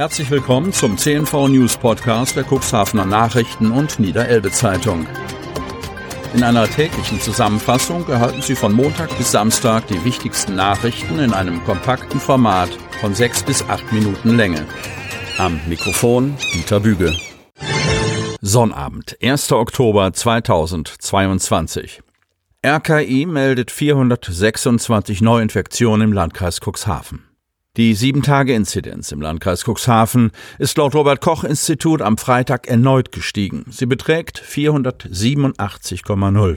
Herzlich willkommen zum CNV News Podcast der Cuxhavener Nachrichten und Niederelbe Zeitung. In einer täglichen Zusammenfassung erhalten Sie von Montag bis Samstag die wichtigsten Nachrichten in einem kompakten Format von sechs bis acht Minuten Länge. Am Mikrofon Dieter Büge. Sonnabend, 1. Oktober 2022. RKI meldet 426 Neuinfektionen im Landkreis Cuxhaven. Die Sieben-Tage-Inzidenz im Landkreis Cuxhaven ist laut Robert-Koch-Institut am Freitag erneut gestiegen. Sie beträgt 487,0.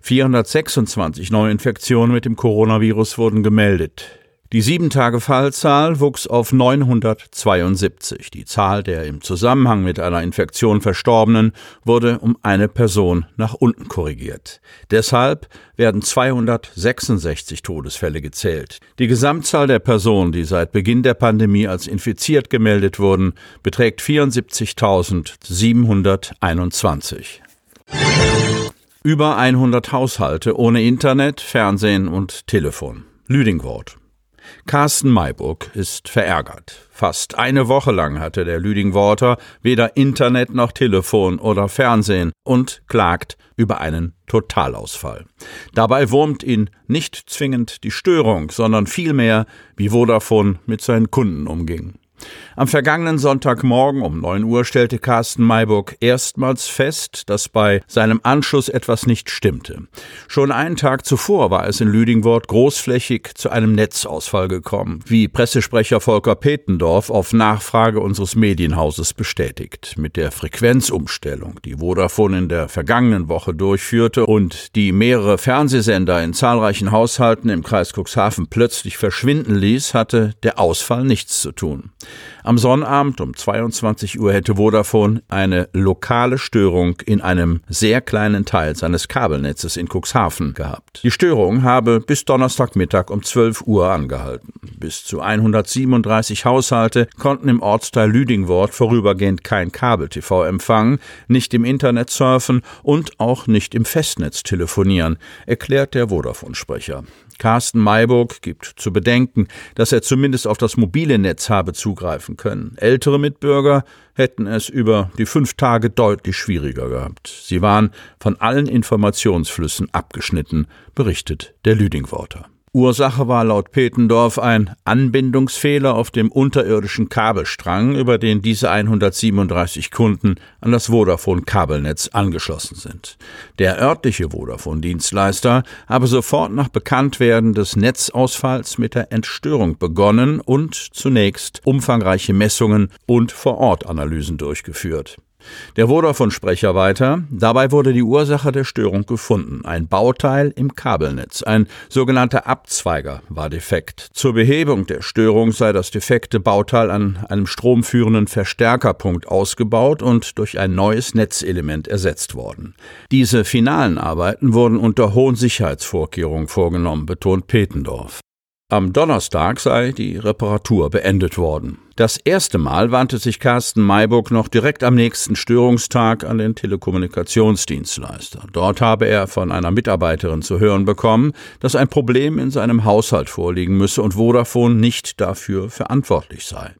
426 Neuinfektionen mit dem Coronavirus wurden gemeldet. Die Sieben-Tage-Fallzahl wuchs auf 972. Die Zahl der im Zusammenhang mit einer Infektion Verstorbenen wurde um eine Person nach unten korrigiert. Deshalb werden 266 Todesfälle gezählt. Die Gesamtzahl der Personen, die seit Beginn der Pandemie als infiziert gemeldet wurden, beträgt 74.721. Über 100 Haushalte ohne Internet, Fernsehen und Telefon. Lüdingwort. Carsten Mayburg ist verärgert. Fast eine Woche lang hatte der Lüdingworter weder Internet noch Telefon oder Fernsehen und klagt über einen Totalausfall. Dabei wurmt ihn nicht zwingend die Störung, sondern vielmehr, wie Vodafone mit seinen Kunden umging. Am vergangenen Sonntagmorgen um 9 Uhr stellte Carsten Mayburg erstmals fest, dass bei seinem Anschluss etwas nicht stimmte. Schon einen Tag zuvor war es in Lüdingwort großflächig zu einem Netzausfall gekommen, wie Pressesprecher Volker Petendorf auf Nachfrage unseres Medienhauses bestätigt. Mit der Frequenzumstellung, die Vodafone in der vergangenen Woche durchführte und die mehrere Fernsehsender in zahlreichen Haushalten im Kreis Cuxhaven plötzlich verschwinden ließ, hatte der Ausfall nichts zu tun. Am Sonnabend um 22 Uhr hätte Vodafone eine lokale Störung in einem sehr kleinen Teil seines Kabelnetzes in Cuxhaven gehabt. Die Störung habe bis Donnerstagmittag um 12 Uhr angehalten. Bis zu 137 Haushalte konnten im Ortsteil Lüdingwort vorübergehend kein Kabel-TV empfangen, nicht im Internet surfen und auch nicht im Festnetz telefonieren, erklärt der Vodafone-Sprecher. Carsten Mayburg gibt zu bedenken, dass er zumindest auf das mobile Netz habe zugreifen können. Ältere Mitbürger hätten es über die fünf Tage deutlich schwieriger gehabt. Sie waren von allen Informationsflüssen abgeschnitten, berichtet der Lüdingworter. Ursache war laut Petendorf ein Anbindungsfehler auf dem unterirdischen Kabelstrang, über den diese 137 Kunden an das Vodafone-Kabelnetz angeschlossen sind. Der örtliche Vodafone-Dienstleister habe sofort nach Bekanntwerden des Netzausfalls mit der Entstörung begonnen und zunächst umfangreiche Messungen und Vor-Ort-Analysen durchgeführt. Der Vodafone-Sprecher weiter. Dabei wurde die Ursache der Störung gefunden. Ein Bauteil im Kabelnetz. Ein sogenannter Abzweiger war defekt. Zur Behebung der Störung sei das defekte Bauteil an einem stromführenden Verstärkerpunkt ausgebaut und durch ein neues Netzelement ersetzt worden. Diese finalen Arbeiten wurden unter hohen Sicherheitsvorkehrungen vorgenommen, betont Petendorf. Am Donnerstag sei die Reparatur beendet worden. Das erste Mal wandte sich Carsten Mayburg noch direkt am nächsten Störungstag an den Telekommunikationsdienstleister. Dort habe er von einer Mitarbeiterin zu hören bekommen, dass ein Problem in seinem Haushalt vorliegen müsse und Vodafone nicht dafür verantwortlich sei.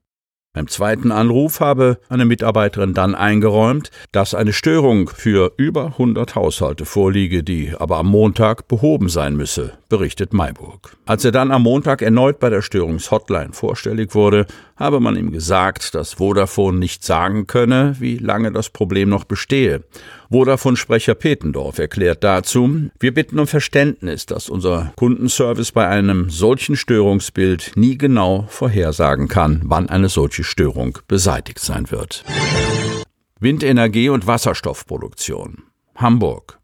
Beim zweiten Anruf habe eine Mitarbeiterin dann eingeräumt, dass eine Störung für über 100 Haushalte vorliege, die aber am Montag behoben sein müsse, berichtet Mayburg. Als er dann am Montag erneut bei der Störungshotline vorstellig wurde, habe man ihm gesagt, dass Vodafone nicht sagen könne, wie lange das Problem noch bestehe. Vodafone-Sprecher Petendorf erklärt dazu, wir bitten um Verständnis, dass unser Kundenservice bei einem solchen Störungsbild nie genau vorhersagen kann, wann eine solche Störung beseitigt sein wird. Windenergie und Wasserstoffproduktion. Hamburg.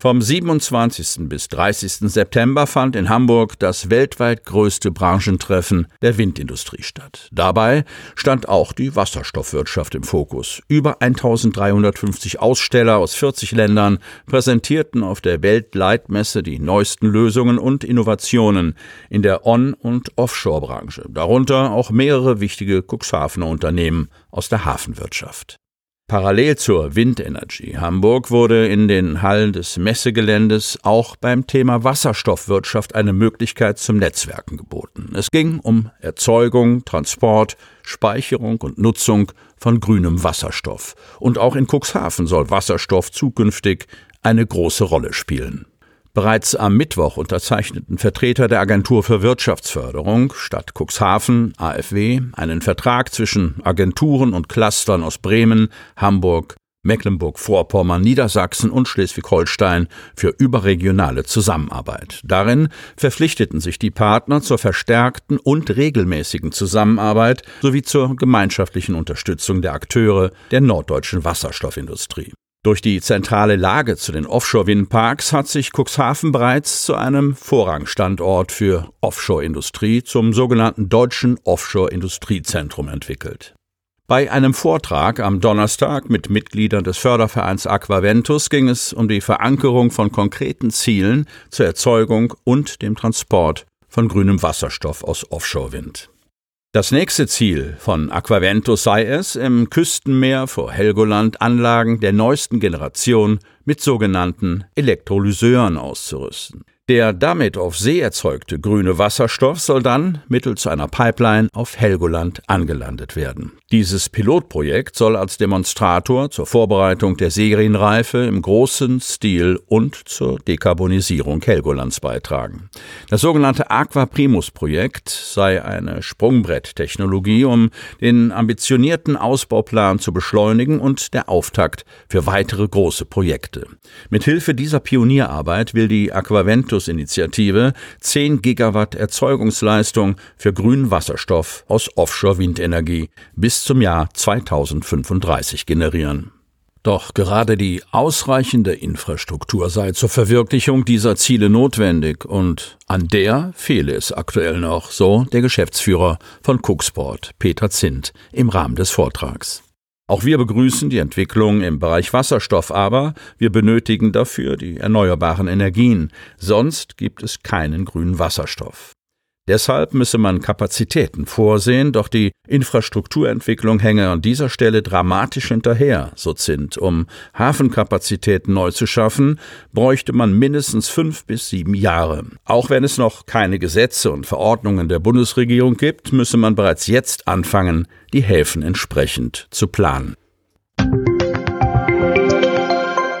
Vom 27. bis 30. September fand in Hamburg das weltweit größte Branchentreffen der Windindustrie statt. Dabei stand auch die Wasserstoffwirtschaft im Fokus. Über 1350 Aussteller aus 40 Ländern präsentierten auf der Weltleitmesse die neuesten Lösungen und Innovationen in der On- und Offshore-Branche, darunter auch mehrere wichtige Cuxhavener Unternehmen aus der Hafenwirtschaft. Parallel zur Windenergie Hamburg wurde in den Hallen des Messegeländes auch beim Thema Wasserstoffwirtschaft eine Möglichkeit zum Netzwerken geboten. Es ging um Erzeugung, Transport, Speicherung und Nutzung von grünem Wasserstoff. Und auch in Cuxhaven soll Wasserstoff zukünftig eine große Rolle spielen. Bereits am Mittwoch unterzeichneten Vertreter der Agentur für Wirtschaftsförderung Stadt Cuxhaven AFW einen Vertrag zwischen Agenturen und Clustern aus Bremen, Hamburg, Mecklenburg-Vorpommern, Niedersachsen und Schleswig-Holstein für überregionale Zusammenarbeit. Darin verpflichteten sich die Partner zur verstärkten und regelmäßigen Zusammenarbeit sowie zur gemeinschaftlichen Unterstützung der Akteure der norddeutschen Wasserstoffindustrie. Durch die zentrale Lage zu den Offshore-Windparks hat sich Cuxhaven bereits zu einem Vorrangstandort für Offshore-Industrie zum sogenannten Deutschen Offshore-Industriezentrum entwickelt. Bei einem Vortrag am Donnerstag mit Mitgliedern des Fördervereins Aquaventus ging es um die Verankerung von konkreten Zielen zur Erzeugung und dem Transport von grünem Wasserstoff aus Offshore-Wind. Das nächste Ziel von Aquaventus sei es, im Küstenmeer vor Helgoland Anlagen der neuesten Generation mit sogenannten Elektrolyseuren auszurüsten. Der damit auf See erzeugte grüne Wasserstoff soll dann mittels einer Pipeline auf Helgoland angelandet werden. Dieses Pilotprojekt soll als Demonstrator zur Vorbereitung der Serienreife im großen Stil und zur Dekarbonisierung Helgolands beitragen. Das sogenannte Aqua Primus Projekt sei eine Sprungbretttechnologie, um den ambitionierten Ausbauplan zu beschleunigen und der Auftakt für weitere große Projekte. Mithilfe dieser Pionierarbeit will die Aquaventus-Initiative 10 Gigawatt Erzeugungsleistung für grünen Wasserstoff aus Offshore-Windenergie bis bis zum Jahr 2035 generieren. Doch gerade die ausreichende Infrastruktur sei zur Verwirklichung dieser Ziele notwendig und an der fehle es aktuell noch, so der Geschäftsführer von Cooksport, Peter Zint, im Rahmen des Vortrags. Auch wir begrüßen die Entwicklung im Bereich Wasserstoff, aber wir benötigen dafür die erneuerbaren Energien, sonst gibt es keinen grünen Wasserstoff. Deshalb müsse man Kapazitäten vorsehen, doch die Infrastrukturentwicklung hänge an dieser Stelle dramatisch hinterher, so Zint. Um Hafenkapazitäten neu zu schaffen, bräuchte man mindestens fünf bis sieben Jahre. Auch wenn es noch keine Gesetze und Verordnungen der Bundesregierung gibt, müsse man bereits jetzt anfangen, die Häfen entsprechend zu planen.